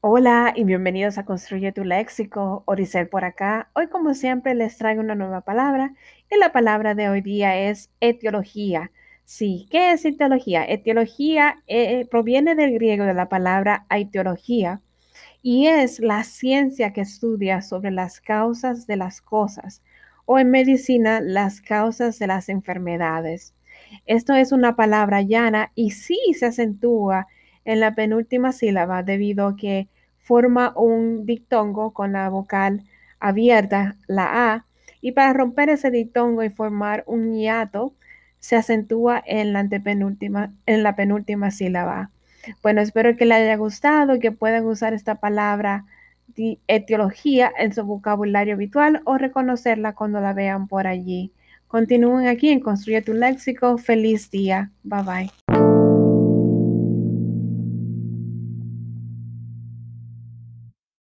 Hola y bienvenidos a Construye tu Léxico, Oricel por acá. Hoy como siempre les traigo una nueva palabra y la palabra de hoy día es etiología. Sí, ¿qué es etiología? Etiología eh, proviene del griego de la palabra aitiología y es la ciencia que estudia sobre las causas de las cosas o en medicina las causas de las enfermedades. Esto es una palabra llana y sí se acentúa en la penúltima sílaba debido a que forma un dictongo con la vocal abierta, la A, y para romper ese dictongo y formar un hiato, se acentúa en la antepenúltima, en la penúltima sílaba. Bueno, espero que les haya gustado y que puedan usar esta palabra etiología en su vocabulario habitual o reconocerla cuando la vean por allí. Continúen aquí en Construye tu Léxico. Feliz día. Bye bye.